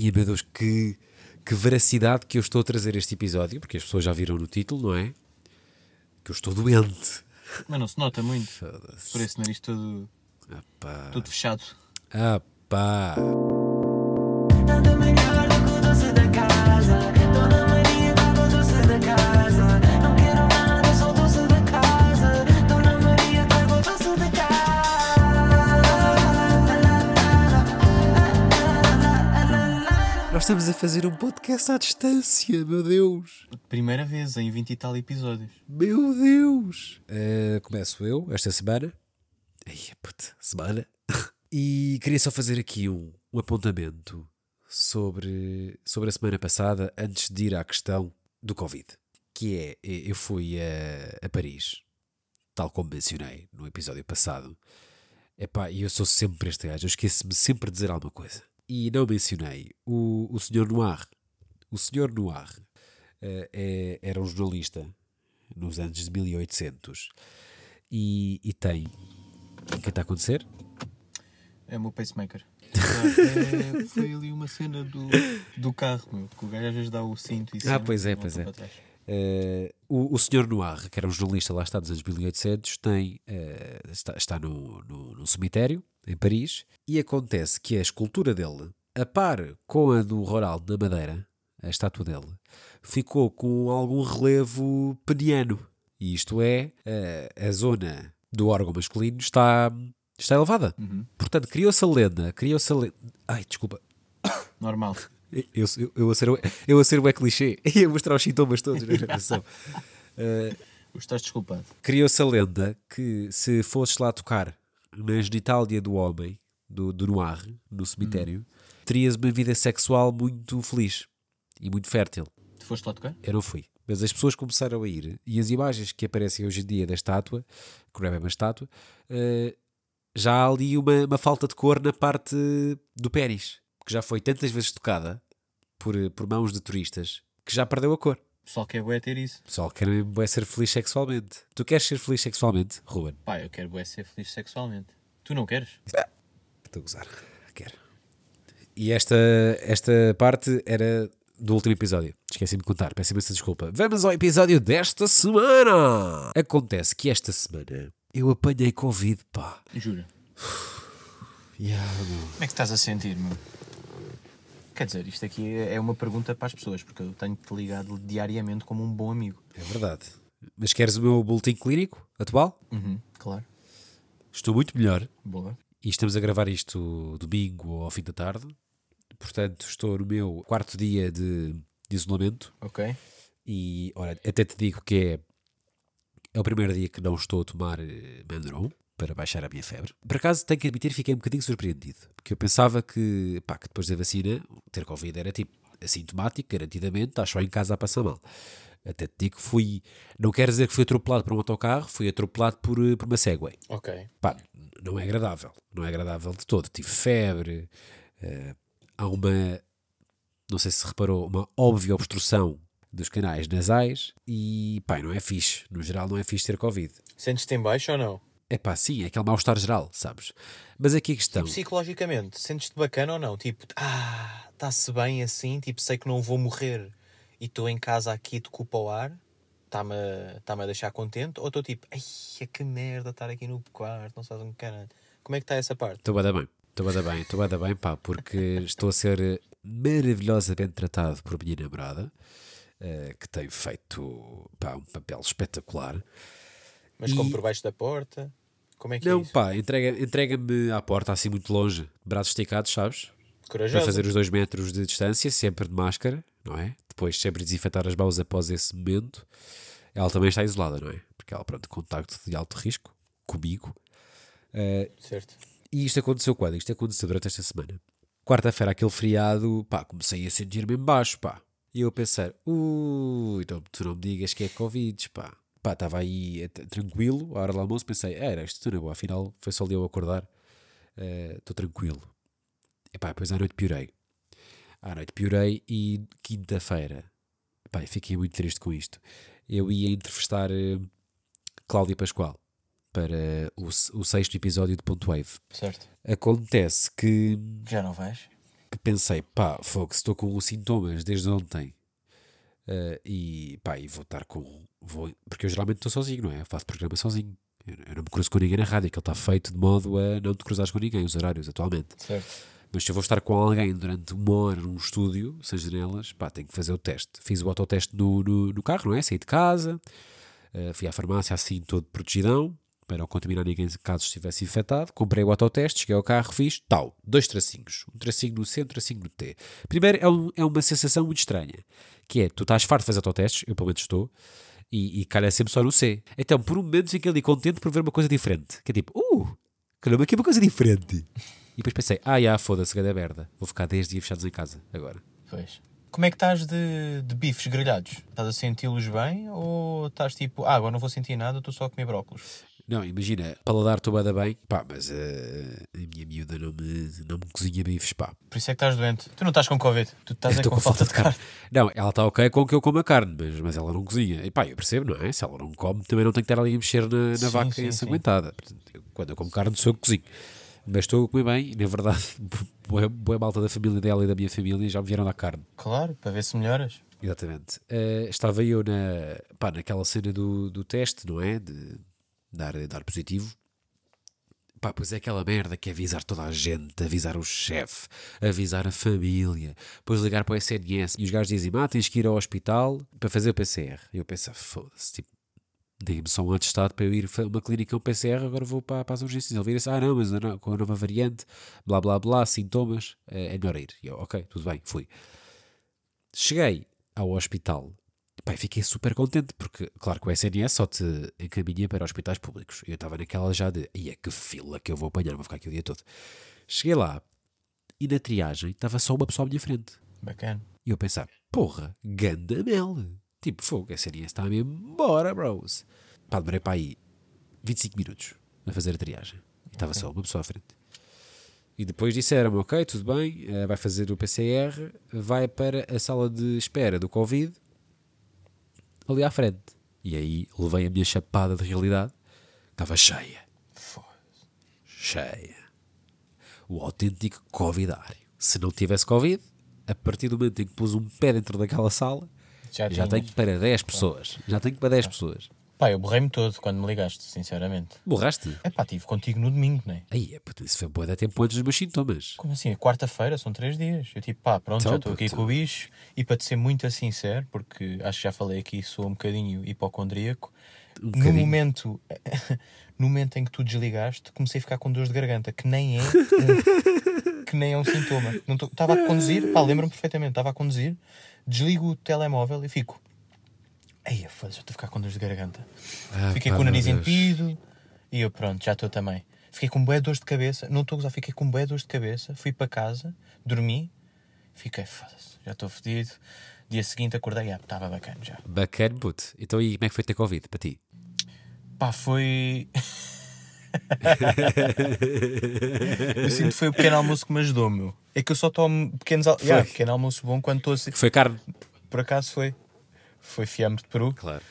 E meu Deus, que, que veracidade que eu estou a trazer este episódio, porque as pessoas já viram no título, não é? Que eu estou doente. Mas não se nota muito. Foda-se. Por esse nariz todo, Ah pá. todo fechado. Ah pá. Estamos a fazer um podcast à distância, meu Deus. Primeira vez em 20 e tal episódios. Meu Deus! Eh, começo eu, esta semana. Ai, puta, semana. E queria só fazer aqui um, um apontamento sobre, sobre a semana passada, antes de ir à questão do Covid. Que é, eh, eu fui a, a Paris, tal como mencionei no episódio passado. Epá, e eu sou sempre este gajo, eu esqueço-me sempre de dizer alguma coisa. E não mencionei o, o Sr. Noir. O Sr. Noir eh, é- era um jornalista nos anos de 1800 e, e tem. O que está a acontecer? É o meu pacemaker. É, foi ali uma cena do, do carro, meu, que o gajo às vezes dá o cinto e Ah, pois é, pois é. Eh, o, o Sr. Noir, que era um jornalista lá está dos anos 1800, tem, eh, está, está no, no, num cemitério em Paris e acontece que a escultura dele, a par com a do Roral na Madeira, a estátua dele, ficou com algum relevo peniano. E isto é, eh, a zona do órgão masculino está, está elevada. Uhum. Portanto, criou-se a lenda, criou-se a lenda. Ai, desculpa. Normal. Eu, eu, eu, a ser, o- eu a ser o é clichê. Ia mostrar os sintomas todos na gravação. Eh, Estás desculpado. Criou-se a lenda que se fosses lá tocar na genitália do homem, do, do Noir, no cemitério, terias uma vida sexual muito feliz e muito fértil. Tu foste lá tocar? Eu não fui. Mas as pessoas começaram a ir e as imagens que aparecem hoje em dia da estátua, que não é uma estátua, eh, já há ali uma, uma falta de cor na parte do pênis, que já foi tantas vezes tocada por, por mãos de turistas que já perdeu a cor. O pessoal quer bué ter isso. O pessoal quer mesmo bué ser feliz sexualmente. Tu queres ser feliz sexualmente, Ruben? Pá, eu quero bué ser feliz sexualmente. Tu não queres? Estou a gozar. Quero. E esta, esta parte era do último episódio. Esqueci-me de contar. Peço imensa desculpa. Vamos ao episódio desta semana. Acontece que esta semana eu apanhei Covid, pá. Jura. Yeah, meu. Como é que estás a sentir, meu? Quer dizer, isto aqui é uma pergunta para as pessoas, porque eu tenho-te ligado diariamente como um bom amigo. É verdade. Mas queres o meu boletim clínico atual? Uhum, claro. Estou muito melhor. Boa. E estamos a gravar isto domingo ou ao fim da tarde. Portanto, estou no meu quarto dia de, de isolamento. Ok. E, ora, até te digo que é, é o primeiro dia que não estou a tomar eh, Mandaron para baixar a minha febre. Por acaso, tenho que admitir, fiquei um bocadinho surpreendido. Porque eu pensava que, pá, que depois da vacina, ter Covid era tipo assintomático, garantidamente, estás só em casa a passar mal. Até te digo que fui, não quero dizer que fui atropelado por um autocarro, fui atropelado por, eh, por uma Segway. Ok. Pá, não é agradável. Não é agradável de todo. Tive febre, eh, há uma, não sei se reparou, uma óbvia obstrução dos canais nasais e, pá, não é fixe. No geral, não é fixe ter Covid. Sentes-te em baixo ou não? É pá, sim, é aquele mal-estar geral, sabes? Mas aqui a questão. Psicologicamente, sentes-te bacana ou não? Tipo, ah, está-se bem assim, tipo, sei que não vou morrer e estou em casa aqui de culpa ao ar, está-me a, tá a deixar contente? Ou estou tipo, ai, que merda estar aqui no quarto, não sabes um caralho. Como é que está essa parte? Estou bada bem, estou bada bem, estou bada bem, pá, porque estou a ser maravilhosamente tratado por minha namorada, eh, que tem feito, pá, um papel espetacular. Mas E- como por baixo da porta? Como é que Não, é isso? pá, entrega- entrega-me à porta assim muito longe, braços esticados, sabes? Para Corajoso. fazer os dois metros de distância, sempre de máscara, não é? Depois sempre desinfetar as mãos após esse momento. Ela também está isolada, não é? Porque ela, pronto, contacto de alto risco comigo. Eh, Certo. e isto aconteceu quando? Isto aconteceu durante esta semana. Quarta-feira, aquele feriado, pá, comecei a sentir-me em baixo, pá. E eu a pensar, ui, não, tu não me digas que é Covid, pá. Pá, estava aí eh, tranquilo, à hora do almoço, pensei, "É, era isto, não afinal foi só ali eu acordar, estou tranquilo. E pá, depois à noite piorei. À noite piorei e quinta-feira, pá, fiquei muito triste com isto. Eu ia entrevistar eh, Cláudia Pascoal para o, o sexto episódio de Ponto Wave. Certo. Acontece que Já não vais? que pensei, pá, fogo, se estou com sintomas desde ontem eh, e pá, e vou estar com. Vou, porque eu geralmente estou sozinho, não é? Eu faço programa sozinho. Eu, eu não me cruzo com ninguém na rádio, que ele está feito de modo a não te cruzares com ninguém, os horários atualmente. Certo. Mas se eu vou estar com alguém durante uma hora num estúdio, sem janelas, pá, tenho que fazer o teste. Fiz o autoteste no, no, no carro, não é? Saí de casa, eh, fui à farmácia assim, todo protegidão, para não contaminar ninguém caso estivesse infectado. Comprei o autoteste, cheguei ao carro, fiz tal, dois tracinhos. Um tracinho no C, um tracinho no T. Primeiro, é, um- é uma sensação muito estranha, que é, tu estás farto de fazer autotestes, eu pelo menos estou, e, e calha sempre só no C. Então, por um momento, fico ali contente por ver uma coisa diferente. Que é tipo, uh, caramba, aqui é uma coisa diferente. E depois pensei, ah, já, foda-se, cada merda. Vou ficar 10 dias fechados em casa agora. Pois. Como é que estás de, de bifes grelhados? Estás a senti-los bem ou estás tipo, ah, agora não vou sentir nada, estou só a comer brócolos? Não, imagina, paladar estou bada bem, pá, mas eh, a minha miúda não me, não me cozinha bifes, pá. Por isso é que estás doente. Tu não estás com Covid, tu estás é Estou com, falta de carne. Não, ela está ok com que eu como a carne, mas, mas ela não cozinha. E pá, eu percebo, não é? Se ela não come, também não tem que estar ali a mexer na, na Sim, vaca sim, ensanguentada. Portanto, quando eu como carne, sou eu que cozinho. Mas estou a comer bem, e na verdade, boa, boa malta da família dela e da minha família já me vieram dar carne. Claro, para ver se melhoras. Exatamente. Eh, estava eu na, pá, naquela cena do, do teste, não é? De dar, dar positivo. Pá, pois é aquela merda que é avisar toda a gente, avisar o chefe, avisar a família, depois ligar para o SNS e os gajos dizem: Ah, tens que ir ao hospital para fazer o PCR. E eu penso: "Ah, foda-se, tipo, deem-me só um atestado para eu ir uma clínica um PCR, agora vou para, para as urgências. Ele vira-se: Ah, não, mas com a nova variante, blá blá blá, sintomas, é, é melhor ir. E eu, ok, tudo bem, fui. Cheguei ao hospital. E fiquei super contente, porque, claro, que o SNS só te encaminha para hospitais públicos. E eu estava naquela já de, é que fila que eu vou apanhar, vou ficar aqui o dia todo. Cheguei lá e na triagem estava só uma pessoa à minha frente. Bacana. E eu pensava, porra, ganda mel. Tipo, fogo, SNS está mesmo embora, bros. Pá, demorei para aí 25 minutos a fazer a triagem. E estava só uma pessoa à frente. E depois disseram-me, ok, tudo bem, eh, vai fazer o PCR, vai para a sala de espera do Covid, ali à frente. E aí levei a minha chapada de realidade, estava cheia. Cheia. O autêntico Covidário. Se não tivesse Covid, a partir do momento em que pus um pé dentro daquela sala, Já, já tenho para 10 pessoas. Já tenho para 10 pessoas. Pá, eu borrei-me todo quando me ligaste, sinceramente. Borraste? É pá, estive contigo no domingo, não é? Aí, é, puto, isso foi boa da tempo antes dos meus sintomas. Como assim? Quarta-feira, são três dias. Eu tipo, pá, pronto, Então, já estou aqui puto. com o bicho. E para te ser muito sincero, porque acho que já falei aqui, sou um bocadinho hipocondríaco. no bocadinho. momento no momento em que tu desligaste, comecei a ficar com dores de garganta, que nem é um, que nem é um sintoma. Não tô- Estava a conduzir, pá, lembro-me perfeitamente, estava a conduzir, desligo o telemóvel e fico. Ei, foda-se, já estou a ficar com dores de garganta. Ah, Fiquei pá, com o nariz entupido e eu pronto, já estou também. Fiquei com bué dores de cabeça, não estou a gozar, fiquei com bué dores de cabeça, fui para casa, dormi, fiquei, foda-se, já estou fedido. Dia seguinte acordei, ah, estava bacana já. Bacana, puto. Então e como é que foi ter Covid para ti? Pá, foi. eu sinto que foi o pequeno almoço que me ajudou, meu. É que eu só tomo pequenos al... yeah, pequeno almoço bom quando estou assim. Foi carne? Por acaso foi. Foi fiambre de peru, Claro.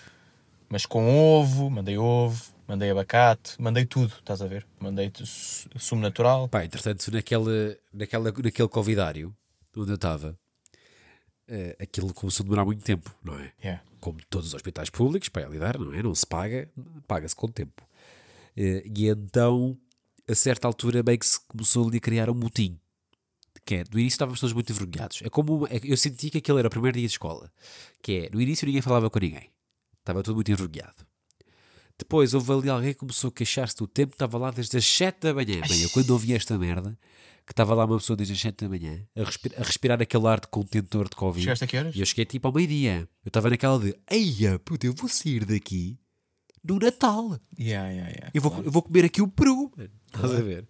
mas com ovo, mandei ovo, mandei abacate, mandei tudo, estás a ver? Mandei su- sumo natural. Pá, entretanto, naquele, naquela, naquele Covidário onde eu estava, eh, aquilo começou a demorar muito tempo, não é? Yeah. como todos os hospitais públicos, para lidar, não é? Não se paga, paga-se com o tempo. Eh, E então, a certa altura, meio que se começou ali a criar um motim. Que é, no início estávamos todos muito envergonhados. É como, é- eu senti que aquele era o primeiro dia de escola. Que é, no início ninguém falava com ninguém. Estava tudo muito envergonhado. Depois houve ali alguém que começou a queixar-se do tempo, estava lá desde as 7 da manhã. Bem, eu quando ouvi esta merda, que estava lá uma pessoa desde as 7 da manhã, a, a respirar aquele ar de contentor de Covid. Chegaste a que horas? E eu cheguei tipo ao meio-dia. Eu estava naquela de, eia, puta, eu vou sair daqui no Natal. Yeah, yeah, yeah. Eu vou, eu vou comer aqui o peru. mano. Estás a ver?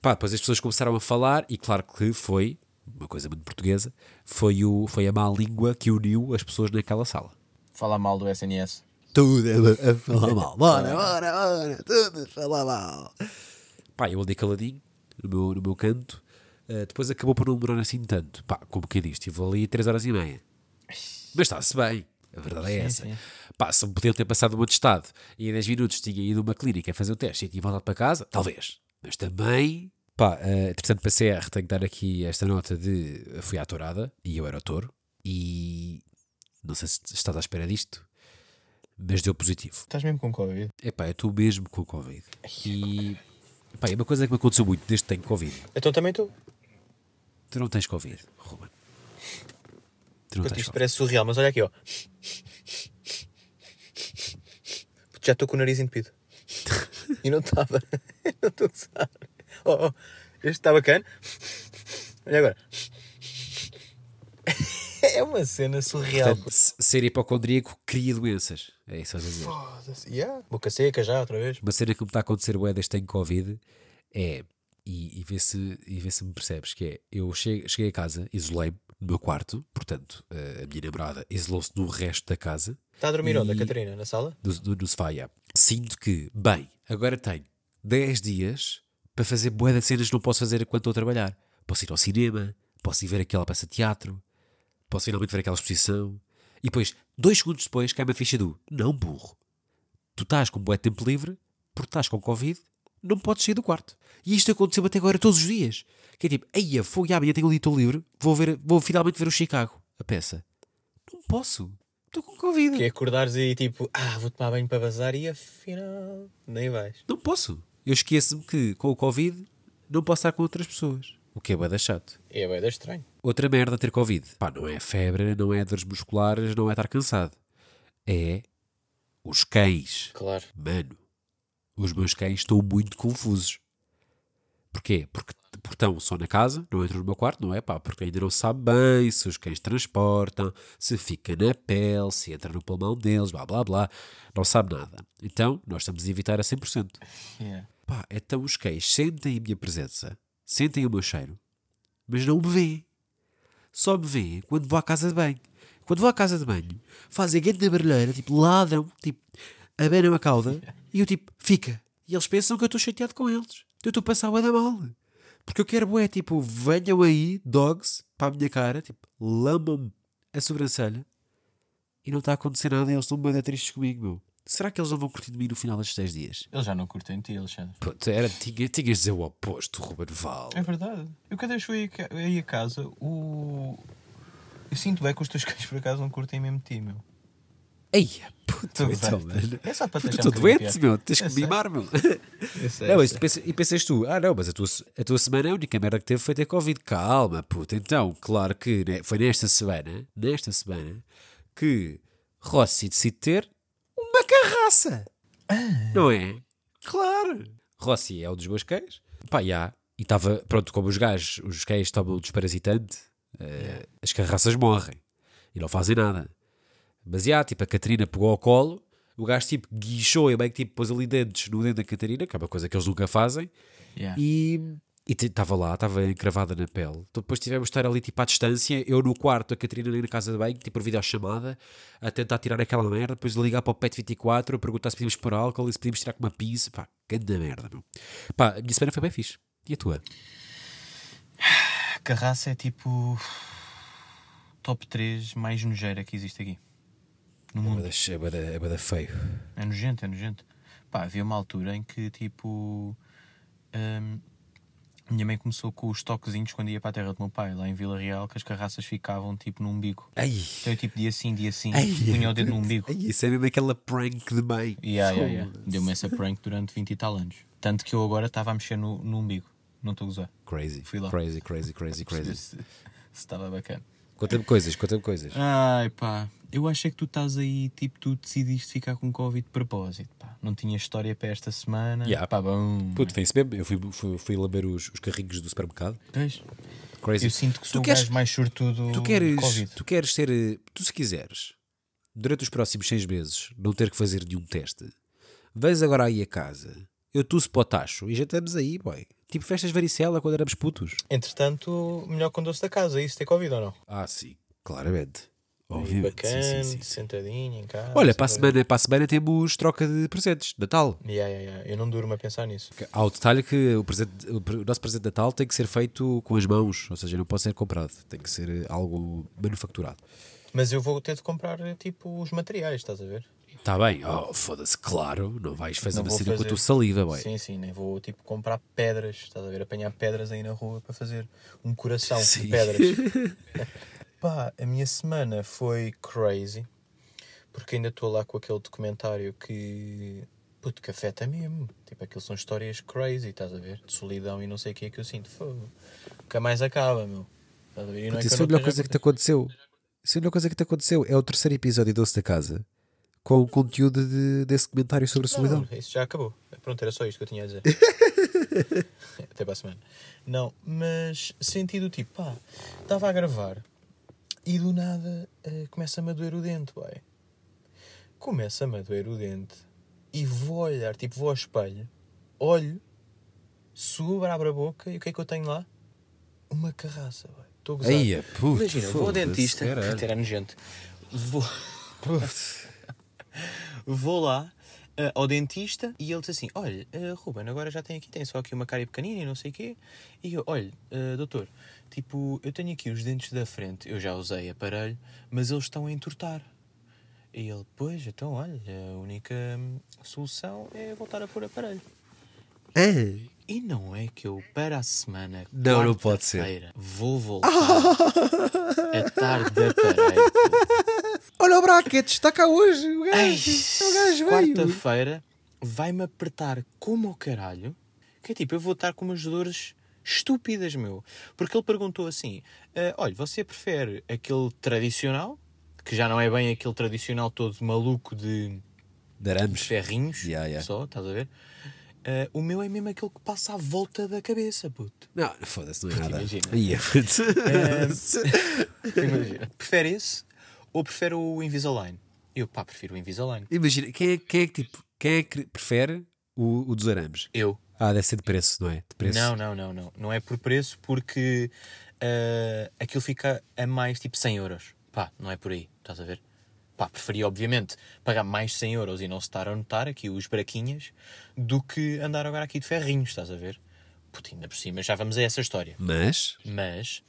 Pá, depois as pessoas começaram a falar e claro que foi, uma coisa muito portuguesa, foi, o, foi a má língua que uniu as pessoas naquela sala. Fala mal do SNS. Tudo a, a falar mal. Bora, bora, bora. Tudo a falar mal. Pá, eu andei caladinho no meu, no meu canto. Uh, depois acabou por não demorar assim tanto. Pá, como quem diz, estive ali 3 horas e meia. Mas está-se bem. A verdade é essa. sim. Pá, se ter passado um atestado e em 10 minutos tinha ido a uma clínica a fazer o teste e tinha voltado para casa, talvez. Mas também Pá, uh, entretanto, para CR, tenho que dar aqui esta nota de fui à tourada e eu era o touro. E não sei se estás à espera disto, mas deu positivo. Estás mesmo com Covid? Epá, eu estou mesmo com Covid. E pá, é uma coisa que me aconteceu muito desde que tenho Covid. Então também estou. Tu não tens Covid, Ruben. Tens Isto parece surreal, mas olha aqui, ó. Já estou com o nariz entupido. E não estava. não estou a usar. Oh, oh, este está bacana. Olha agora. É uma cena surreal. Portanto, se- ser hipocondríaco cria doenças. É isso que estás a dizer. Foda-se. Yeah. Boca seca já, outra vez. Uma cena que me está a acontecer desde que tenho Covid é, e, e vê se, e vê se me percebes, que é, eu cheguei, cheguei a casa, isolei-me no meu quarto, portanto, eh, a minha namorada isolou-se do resto da casa, Está a dormir onde, a Catarina? Na sala? no, no, no sofá, yeah. Sinto que, bem, agora tenho 10 dias para fazer bué de cenas que não posso fazer enquanto estou a trabalhar. Posso ir ao cinema, posso ir ver aquela peça de teatro, posso finalmente ver aquela exposição. E depois, dois segundos depois, cai-me a ficha do não burro. Tu estás com bué de tempo livre, porque estás com Covid, não podes sair do quarto. E isto aconteceu até agora todos os dias. Que é tipo, eia, fogo, e amanhã tenho dia estou livre, vou, ver, vou finalmente ver o Chicago, a peça. Não posso. Estou com Covid. Que é acordares e tipo, ah, vou tomar banho para bazar e afinal nem vais. Não posso. Eu esqueço-me que com o Covid não posso estar com outras pessoas. O que é bada chato. É bem estranho. Outra merda ter Covid. Pá, não é febre, não é dores musculares, não é estar cansado. É os cães. Claro. Mano, os meus cães estão muito confusos. Porquê? Porque, estão só na casa, não entram no meu quarto, não é? Pá, porque ainda não sabe bem se os cães transportam, se fica na pele, se entra no pulmão deles, blá blá blá. Não sabe nada. Então, nós estamos a evitar a 100%. Yeah. Pá, então os cães sentem a minha presença, sentem o meu cheiro, mas não me veem. Só me veem quando vou à casa de banho. Quando vou à casa de banho, fazem a grande barulheira, tipo, ladram, tipo, abanam a cauda, e eu tipo, fica. E eles pensam que eu estou chateado com eles. Eu estou a passar o mal. Porque eu quero, bué, tipo, venham aí, dogs, para a minha cara, tipo, lambam-me a sobrancelha, e não está a acontecer nada, e eles estão bem tristes comigo, meu. Será que eles não vão curtir de mim no final destes 10 dias? Eles já não curtem de ti, Alexandre. Era, tinha, tinhas de dizer o oposto, Ruben Val. É verdade. Eu cada vez fui aí a casa, o. Eu sinto bem que os teus cães por acaso não curtem mesmo de ti, meu. Eia, puto, então, mano. É só para Puto, um estou bocadinho doente, meu. Tens que Eu me sei. mimar, meu. Eu sei, Não, eu sei. e pensas tu, ah não, mas a tua, a tua semana a única merda que teve foi ter Covid. Calma, puta. Então, claro que né, foi nesta semana, nesta semana, que Rossi decide ter uma carraça. Não é? Claro. Rossi é um dos meus cães. Pá, já. E estava, pronto, como os gajos, os cães tomam desparasitante, eh, as carraças morrem. E não fazem nada. Mas tipo, a Catarina pegou ao colo, o gajo tipo guichou e bem que tipo pôs ali dentes no dedo da Catarina, que é uma coisa que eles nunca fazem, Yeah. e estava lá, estava encravada na pele. Então, depois tivemos de estar ali tipo à distância, eu no quarto, a Catarina ali na casa de banho, tipo por videochamada, a tentar tirar aquela merda, depois de ligar para o PET 24, a perguntar se podíamos pôr álcool e se podíamos tirar com uma pinça, pá, grande merda, meu. Pá, a minha semana foi bem fixe. E a tua? Carraça é tipo. Top 3 mais nojeira que existe aqui. No É mundo. bada, é bada, é bada feio. É nojento, é nojento. Pá, havia uma altura em que tipo. hum, minha mãe começou com os toquezinhos quando ia para a terra do meu pai, lá em Vila Real, que as carraças ficavam tipo no umbigo. Ai, Então eu tipo dia sim, dia sim, ai, punha o dedo no umbigo. ai, isso é mesmo aquela prank de mãe. Yeah, yeah, yeah. Deu-me essa prank durante 20 e tal anos. Tanto que eu agora estava a mexer no, no umbigo. Não estou a gozar. Crazy, Fui lá. crazy, crazy, crazy, crazy. Se estava bacana. Conta-me coisas, conta-me coisas. Ai pá, eu acho é que tu estás aí, tipo, tu decidiste ficar com Covid de propósito, pá. Não tinha história para esta semana. Yeah. Pá, bom. Puto, foi isso mesmo. Eu fui, fui, fui lamber os, os carrinhos do supermercado. Pois. Crazy. Eu sinto que sou Tu o queres- gajo mais sortudo tu queres, Covid. tu queres ter, eh, tu se quiseres, durante os próximos seis meses, não ter que fazer nenhum teste, vens agora aí a casa, eu tuço para o tacho e já estamos aí, boy. Tipo festas varicela quando éramos putos. Entretanto, melhor com doce da casa, isso ter Covid ou não? Ah, sim, claramente. Obviamente. Bacana, sim, sim, sim. sentadinho em casa. Olha, para a, semana, para a semana temos troca de presentes, Natal. Yeah, yeah, yeah. Eu não durmo a pensar nisso. Há o detalhe que o, presente- o nosso presente de Natal tem que ser feito com as mãos, ou seja, não pode ser comprado, tem que ser eh, algo manufaturado. Mas eu vou ter de comprar tipo os materiais, estás a ver? Está bem, oh, foda-se, claro, não vais fazer Não uma cena com a fazer. tua saliva, boy. Sim, sim, nem vou tipo comprar pedras, estás a ver? Apanhar pedras aí na rua para fazer um coração Sim. de pedras. Pá, a minha semana foi crazy, porque ainda estou lá com aquele documentário que. Puto, que afeta mesmo. Tipo, aquilo são histórias crazy, estás a ver? De solidão e não sei o que é que eu sinto. Fogo. Nunca mais acaba, meu. Estás a ver? E não é Puta, que Isso foi a melhor coisa que te aconteceu. Isso é a melhor coisa que te aconteceu. É o terceiro episódio de Doce da Casa com o conteúdo de- desse comentário sobre a solidão. Não, isso já acabou. Pronto, era só isto que eu tinha a dizer. Até para a semana. Não, mas sentido tipo, pá, estava a gravar e do nada eh, começa-me a doer o dente, vai. Começa-me a doer o dente e vou olhar, tipo, vou ao espelho, olho, subo, abro a boca e o que é que eu tenho lá? Uma carraça, vai. Estou a gozar. Aí, puto, Imagina, vou ao dentista, puto, era nojento. Vou. Vou lá eh, ao dentista e ele diz assim: Olha, eh, Ruben, agora já tem aqui, tem só aqui uma cárie pequenina e não sei o quê. E eu, olha, eh, doutor, tipo, eu tenho aqui os dentes da frente, eu já usei aparelho, mas eles estão a entortar. E ele, pois, então, olha, a única hum, solução é voltar a pôr aparelho. Ah, E não é que eu, para a semana, Não, não pode ser. quarta-feira, vou voltar a tarde de aparelho. olha o bracket, está cá hoje. O Ai, gajo, o gajo veio. Quarta-feira vai-me apertar como ao caralho. Que é tipo, eu vou estar com umas dores estúpidas, meu. Porque ele perguntou assim: "Ah, olha, você prefere aquele tradicional, que já não é bem aquele tradicional todo maluco de ferrinhos, Yeah, yeah. só, estás a ver? Ah, o meu é mesmo aquele que passa à volta da cabeça, puto. Não, foda-se, não é nada. imagina. Puto. Imagina. Prefere esse ou prefere o Invisalign? Eu, pá, prefiro o Invisalign. Imagina, quem é, quem é que tipo, quem é que prefere o, o dos arames? Eu. Ah, deve ser de preço, não é? De preço. Não, não, não, não. Não é por preço porque ah, aquilo fica a mais tipo 100 euros. Pá, não é por aí, estás a ver? Pá, preferia obviamente pagar mais 100 euros e não se estar a notar aqui os braquinhas do que andar agora aqui de ferrinhos, estás a ver? Puta, ainda por cima, já vamos a essa história. Mas, Mas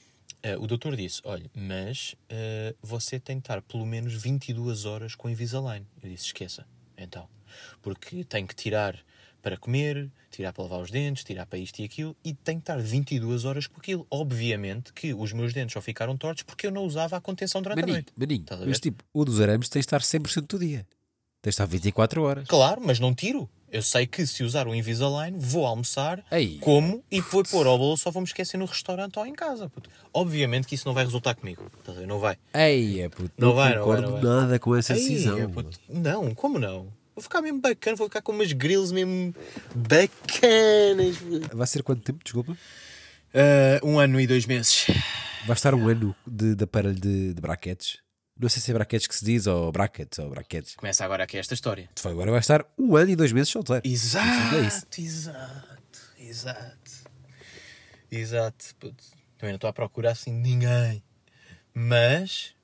ah, o doutor disse: olha, mas ah, você tem de estar pelo menos 22 horas com Invisalign. Eu disse: esqueça, então. Porque tem que tirar para comer, tirar para lavar os dentes, tirar para isto e aquilo, e tem que estar 22 horas com aquilo. Obviamente que os meus dentes só ficaram tortos porque eu não usava a contenção durante a maninho, noite. maninho, a mas tipo, o dos arames tem de estar 100% do dia. Tem de estar 24 horas. Claro, mas não tiro. Eu sei que se usar o Invisalign, vou almoçar, Ei. como e vou pôr ao bolo, só vou me esquecer no restaurante ou em casa. puto. Obviamente que isso não vai resultar comigo. A? Não vai. Ei, é puto, Não não, vai, não vai, concordo não vai. nada com essa Ei, decisão. é, puto, não, como não? Vou ficar mesmo bacana, vou ficar com umas grills mesmo bacanas. Vai ser quanto tempo, desculpa? Ah, um ano e dois meses. Vai estar um ano de, de aparelho de, de braquetes. Não sei se é braquetes que se diz ou brackets ou braquetes. Começa agora aqui esta história. Tu vai- Agora vai estar um ano e dois meses solteiro. Exato, É isso. exato, exato. Exato. puto. Também não estou à procura assim de ninguém. Mas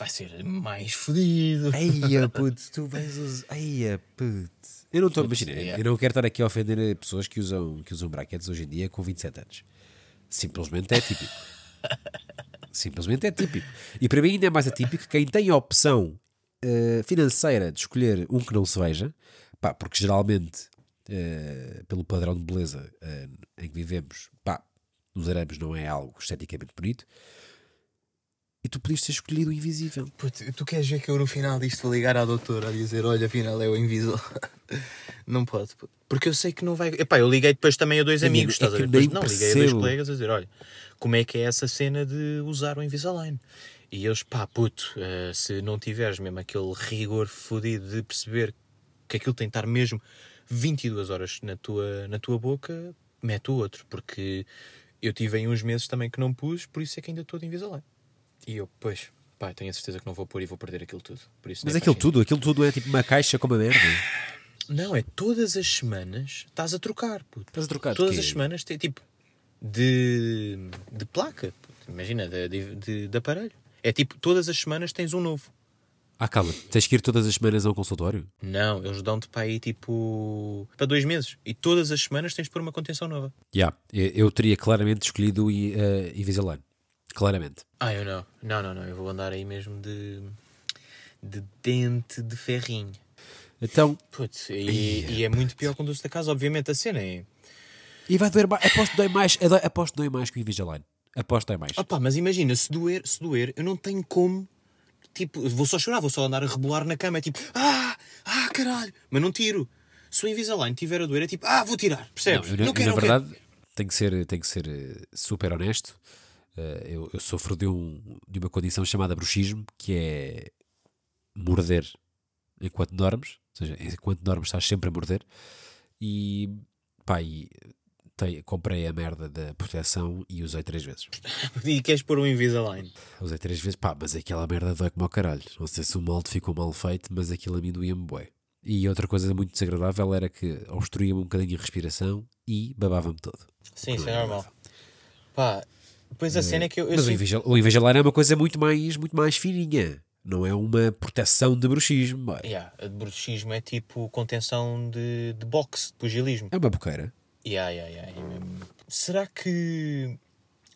vai ser mais fodido. Eia, puto, tu vais usar. Eia, puto. Eu não estou. Imagina, eu não quero estar aqui a ofender pessoas que usam, que usam brackets hoje em dia com 27 anos. Simplesmente é típico. Simplesmente é típico. E para mim ainda é mais atípico quem tem a opção eh, financeira de escolher um que não se veja, pá, porque geralmente, eh, pelo padrão de beleza eh, em que vivemos, pá, nos arames não é algo esteticamente bonito. E tu podias ter escolhido o invisível. Puto, tu queres ver que eu no final disto vou ligar à doutora a dizer: Olha, afinal é o Invisal. não pode, puto. Porque eu sei que não vai. Epá, eu liguei depois também a dois Menino, amigos, é estás a ver? Depois, não, liguei a dois percebo. colegas a dizer: Olha, como é que é essa cena de usar o Invisalign? E eles, pá, puto, eh, se não tiveres mesmo aquele rigor fodido de perceber que aquilo tem de estar mesmo 22 horas na tua, na tua boca, mete o outro. Porque eu tive aí uns meses também que não pus, por isso é que ainda estou de Invisalign. E eu, pois, pá, tenho a certeza que não vou pôr e vou perder aquilo tudo. Por isso Mas aquilo tudo, aquilo tudo é tipo uma caixa com uma merda. Não, é todas as semanas estás a trocar, puto. Estás a trocar Todas as semanas tem tipo de, de placa, puto. imagina, de, de, de- aparelho. É tipo, todas as semanas tens um novo. Ah, calma, tens que ir todas as semanas a um consultório? Não, eles dão-te para aí tipo para dois meses. E todas as semanas tens de pôr uma contenção nova. Já, eu, eu teria claramente escolhido eh, Invisalign. Claramente. Ah, eu não. Não, não, não. Eu vou andar aí mesmo de. de dente de ferrinho. Então, Putz, e, e é muito pior com o doce da casa, obviamente a cena é. e vai doer mais. Aposto que dói mais, aposto que dói mais que o Invisalign. Aposto que dói mais. Opa, mas imagina, se doer, se doer, eu não tenho como. Tipo, vou só chorar, vou só andar a rebolar na cama. É tipo, ah, ah, caralho. Mas não tiro. Se o Invisalign tiver a doer, é tipo, ah, vou tirar. Percebes? eu, eu, quero, na não quero. verdade, tenho que ser, tenho que ser eh, super honesto. Eh, eu, eu sofro de, um, de uma condição chamada bruxismo, que é morder enquanto dormes. Ou seja, enquanto dormes estás sempre a morder. E, pá, e tem- comprei a merda da proteção e usei três vezes. E queres pôr um Invisalign? Usei três vezes, pá, mas aquela merda dói como ao caralho. Não sei se o molde ficou mal feito, mas aquilo a mim doía-me bué. E outra coisa muito desagradável era que obstruía-me um bocadinho a respiração e babava-me todo. Sim, isso é normal. Pá, depois a cena é que eu. eu Mas o Invisalign é uma coisa muito mais, muito mais fininha. Não é uma proteção de bruxismo. boy. Yeah, de bruxismo é tipo contenção de, de boxe, de pugilismo. É uma boqueira. Yeah, yeah, yeah, é mesmo. Será que.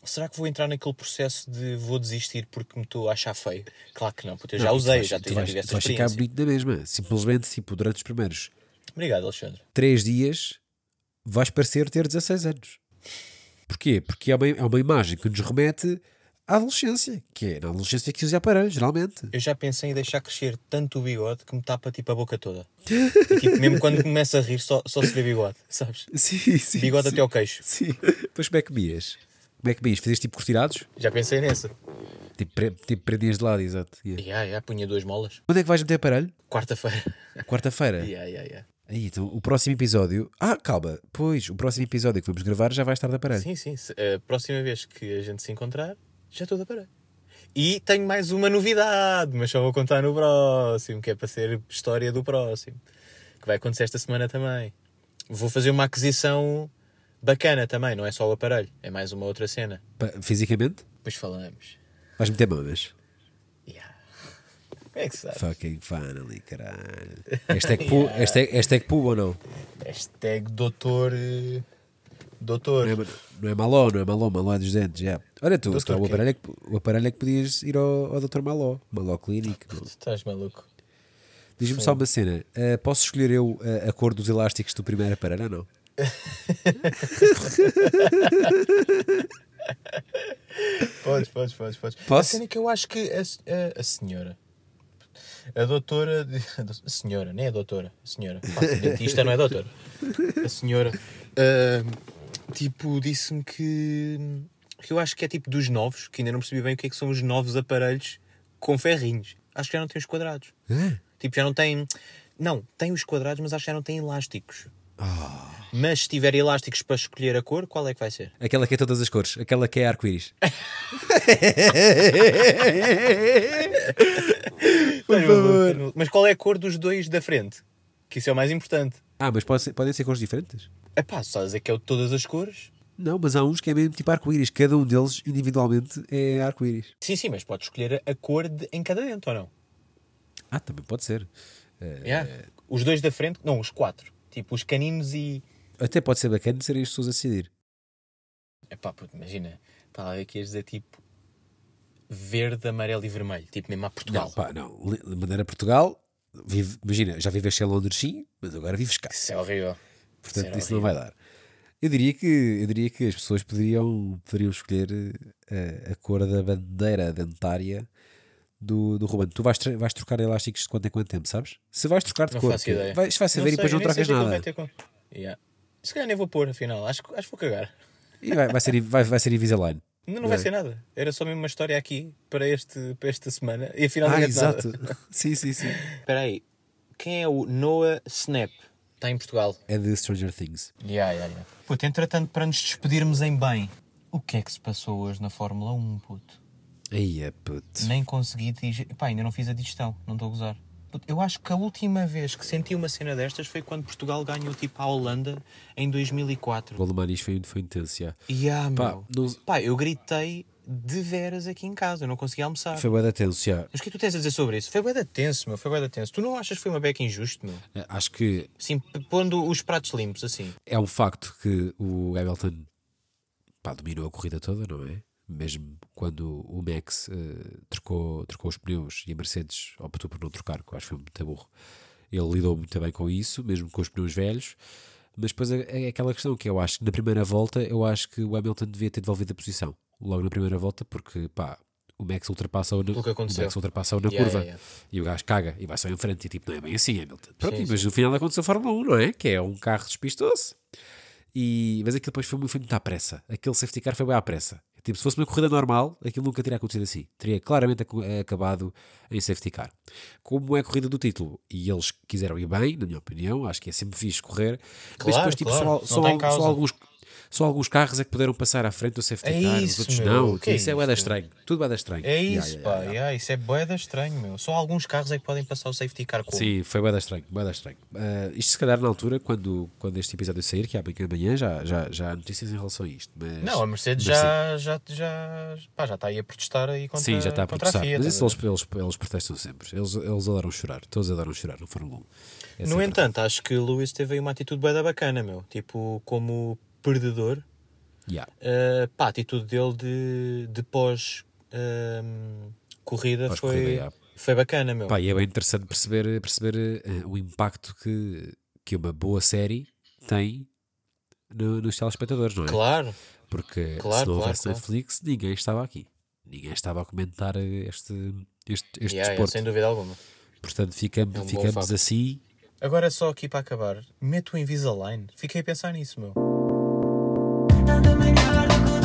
Será que vou entrar naquele processo de vou desistir porque me estou a achar feio? Claro que não, porque eu já Não, usei, vais- já, tu já vais- tive tu essa vais ficar experiência. bonito na mesma. Simplesmente, tipo, durante os primeiros Obrigado, Alexandre. três dias vais parecer ter 16 anos. Porquê? Porque é uma, é uma imagem que nos remete à adolescência, que é na adolescência que se usa aparelho, geralmente. Eu já pensei em deixar crescer tanto o bigode que me tapa tipo a boca toda. E, tipo, mesmo quando começa a rir, só, só se vê bigode, sabes? Sim, sim. Bigode sim. até ao queixo. Sim. Depois como é que comias? Como é que comias? Fazias tipo cortirados? Já pensei nessa. Tipo, pre- tipo prendias de lado, exato. Yeah. Yeah, yeah, punha duas molas. Quando é que vais meter aparelho? Quarta-feira. Quarta-feira? Yeah, yeah, yeah. Aí, então, o próximo episódio. Ah, calma, pois, o próximo episódio que vamos gravar já vai estar de aparelho. Sim, sim. Se- A próxima vez que a gente se encontrar, já estou de aparelho. E tenho mais uma novidade, mas só vou contar no próximo, que é para ser história do próximo. Que vai acontecer esta semana também. Vou fazer uma aquisição bacana também, não é só o aparelho, é mais uma outra cena. Pa- Fisicamente? Depois falamos. Vais meter mamas. Yeah. Como é que sabe? Fucking finally, caralho. Hashtag, pu, hashtag, hashtag pu ou não? Hashtag doutor. eh, Doutor. Não é, não é maló, não é maló, maló é dos dentes, já. Olha tu, o, aparelho é que, o aparelho é que podias ir ao, ao Dr. Maló, Maló Clinic. Tu estás maluco? Diz-me só uma cena, eh, posso escolher eu eh, a cor dos elásticos do primeiro aparelho ou não? Podes, podes, podes, podes. Posso? A cena é que eu acho que a, a, a senhora, a doutora, de- a senhora, nem a doutora, a senhora, Pá, dentista não é doutora, a senhora, ah, tipo, disse-me que, que eu acho que é tipo dos novos, que ainda não percebi bem o que é que são os novos aparelhos com ferrinhos. Acho que já não tem os quadrados. Hã? Tipo, já não tem. Não, tem os quadrados, mas acho que já não tem elásticos. Ah. Mas se tiver elásticos para escolher a cor, qual é que vai ser? Aquela que é todas as cores, aquela que é arco-íris. Por favor. Mas qual é a cor dos dois da frente? Que isso é o mais importante. Ah, mas pode ser- podem ser cores diferentes? É pá, só a dizer que é o de todas as cores. Não, mas há uns que é mesmo tipo arco-íris. Cada um deles, individualmente, é arco-íris. Sim, sim, mas podes escolher a cor de, em cada dente ou não? Ah, também pode ser. Eh, Yeah. Os dois da frente, não, os quatro. Tipo, os caninos e. Até pode ser bacana serem as pessoas a decidir. É pá, puto, imagina. Está lá que ias dizer tipo. Verde, amarelo e vermelho. Tipo mesmo a Portugal. Não, pá, não. De maneira Portugal, vive- imagina, já viveste em Londres sim, mas agora vives cá. Isso é horrível. Portanto, era isso não vai dar. Eu diria que, eu diria que as pessoas poderiam, poderiam escolher eh, a, a cor da bandeira dentária do, do Ruben. Tu vais, vais trocar elásticos de quanto em quanto tempo, sabes? Se vais trocar de Não cor, faço ideia. vais, vais saber e depois não trocas nada. vai. Yeah. Se calhar nem vou pôr, afinal. Acho, que- acho que vou cagar. E vai, vai, ser, vai, vai ser Invisalign. Não, não vai é? ser nada. Era só mesmo uma história aqui para, este, para esta semana. E afinal Ah, não é de nada. exato. sim, sim, sim. Espera aí. Quem é o Noah Snap? Está em Portugal. É de Stranger Things. Yeah, yeah, yeah. Puto, entretanto, para nos despedirmos em bem, o que é que se passou hoje na Fórmula 1, puto? Aí é puto. Nem consegui digerir. Pá, ainda não fiz a digestão, não estou a gozar. Eu acho que a última vez que senti uma cena destas foi quando Portugal ganhou tipo a Holanda em 2004. O Manis foi, foi intenso, já. E ah, Pá, não- Pá, eu gritei de veras aqui em casa, eu não conseguia almoçar. Foi bué da tenso, já. Mas o que é que tu tens a dizer sobre isso? Foi bué da tenso, meu, foi bué da tenso. Tu não achas que foi uma beca injusto, meu? Eh, Acho que p- pondo os pratos limpos, assim. é um facto que o Hamilton pá, dominou a corrida toda, não é? Mesmo quando o Max eh, trocou, trocou os pneus e a Mercedes optou por não trocar, que eu acho que foi muito burro. Ele lidou muito bem com isso, mesmo com os pneus velhos. Mas depois é, é aquela questão que eu acho que na primeira volta eu acho que o Hamilton devia ter devolvido a posição logo na primeira volta, porque pá, o Max ultrapassa-o na, o aconteceu. Max ultrapassa na Yeah, curva yeah, yeah. e o gajo caga e vai só em frente e tipo, não é bem assim, Hamilton. Pronto, Sim, mas no final aconteceu a Fórmula 1, não é? Que é um carro despistoso. E, mas aquilo depois foi, muito- foi muito à pressa. Aquele safety car foi bem à pressa. Tipo, se fosse uma corrida normal, aquilo nunca teria acontecido assim. Teria claramente acu- acabado em safety car. Como é a corrida do título e eles quiseram ir bem, na minha opinião, acho que é sempre fixe correr. mas Claro, depois, tipo, claro, só, só, só alguns. Só alguns carros é que puderam passar à frente do safety É car, os isso, outros meu, não. que é isso é isto? bué da estranho. Tudo bué da estranho. É isso, yeah, pá. yeah, yeah. yeah, isso é boeda estranho, meu. Só alguns carros é que podem passar o safety car como. Sim, foi bué da estranho, bué da estranho. Ah, isto se calhar na altura, quando, quando este episódio sair, que é amanhã amanhã, já, já, já há notícias em relação a isto. Mas, Não, a Mercedes já, já, já, pá, já está aí a protestar aí contra, Sim, já está a contra protestar. FIA, Mas isso a eles, eles, eles protestam sempre. Eles, eles adoram chorar. Todos adoram chorar no Fórmula 1. É No entanto, acho que o Lewis teve aí uma atitude bem bacana, meu. Tipo, como perdedor, Yeah. uh, pá, a atitude dele de, de pós um, corrida foi, Pós-corrida, yeah. foi bacana, meu. Pá, e é bem interessante perceber, perceber eh, o impacto que, que uma boa série tem no- nos telespectadores, não é? Claro, Porque Claro, se não claro, houvesse claro. Netflix, ninguém estava aqui. Ninguém estava a comentar eh, este, este, este yeah, desporto. sem dúvida alguma. Portanto, ficamos, É um ficamos assim. Agora só aqui para acabar, mete o Invisalign. Fiquei a pensar nisso, meu. Nada melhor do que o